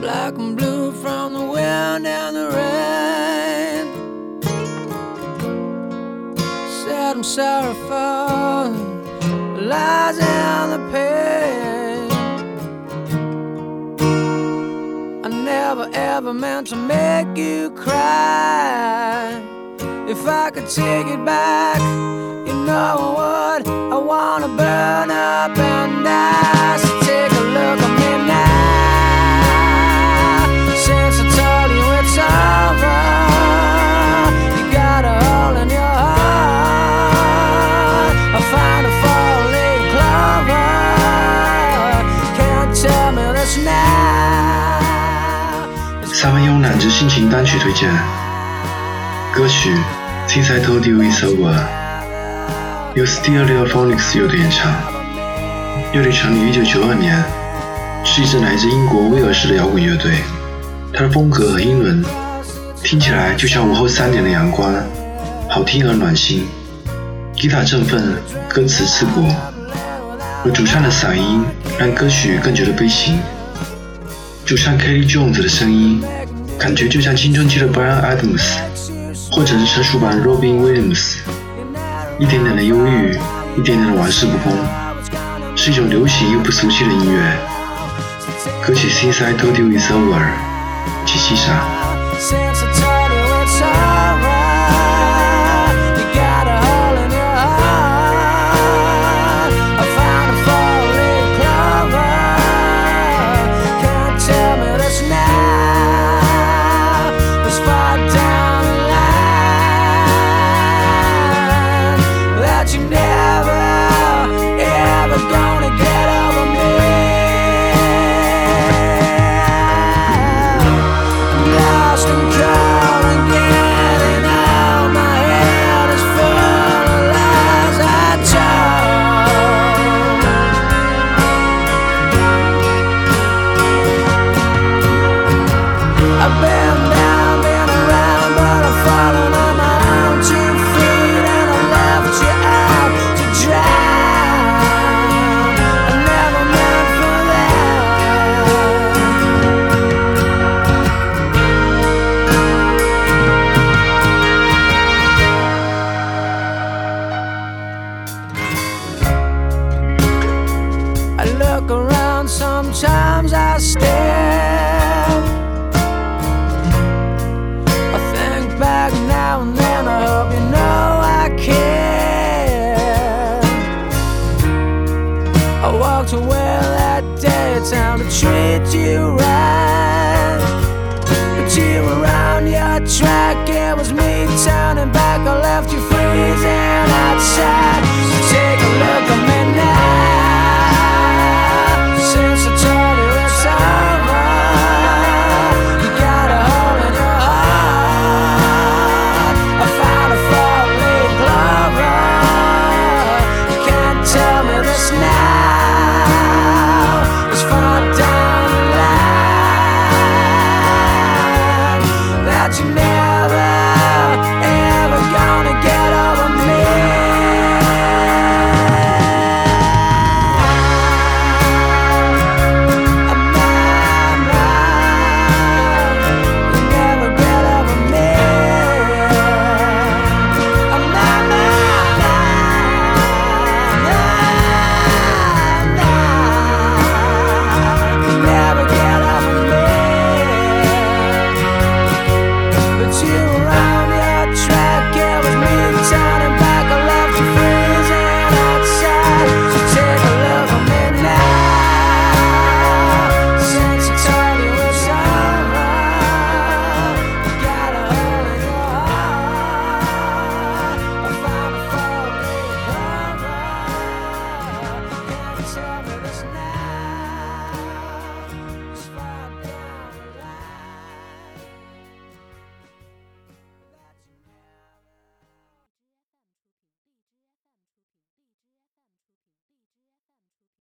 black and blue from the wind and the rain. Sad and sorrowful, lies and the pain. I never ever meant to make you cry. If I could take it back, you know I would. I wanna burn up and die. 三分慵懒之心情单曲推荐，歌曲《Since I Told You It's Over》由 Stereophonics 乐队演唱。乐队成立于1992年，是一支来自英国威尔士的摇滚乐队。它的风格很英伦，听起来就像午后三点的阳光，好听而暖心。吉他振奋，歌词刺骨，而主唱的嗓音让歌曲更觉得悲情。就像 Kelly Jones 的声音，感觉就像青春期的 Brian Adams，或者是成熟版 Robin Williams，一点点的忧郁，一点点的玩世不恭，是一种流行又不俗气的音乐。歌曲 Since I Told You It's Over，请欣赏。You never, I walked away that day, time to treat you right. But you were on your track, it was me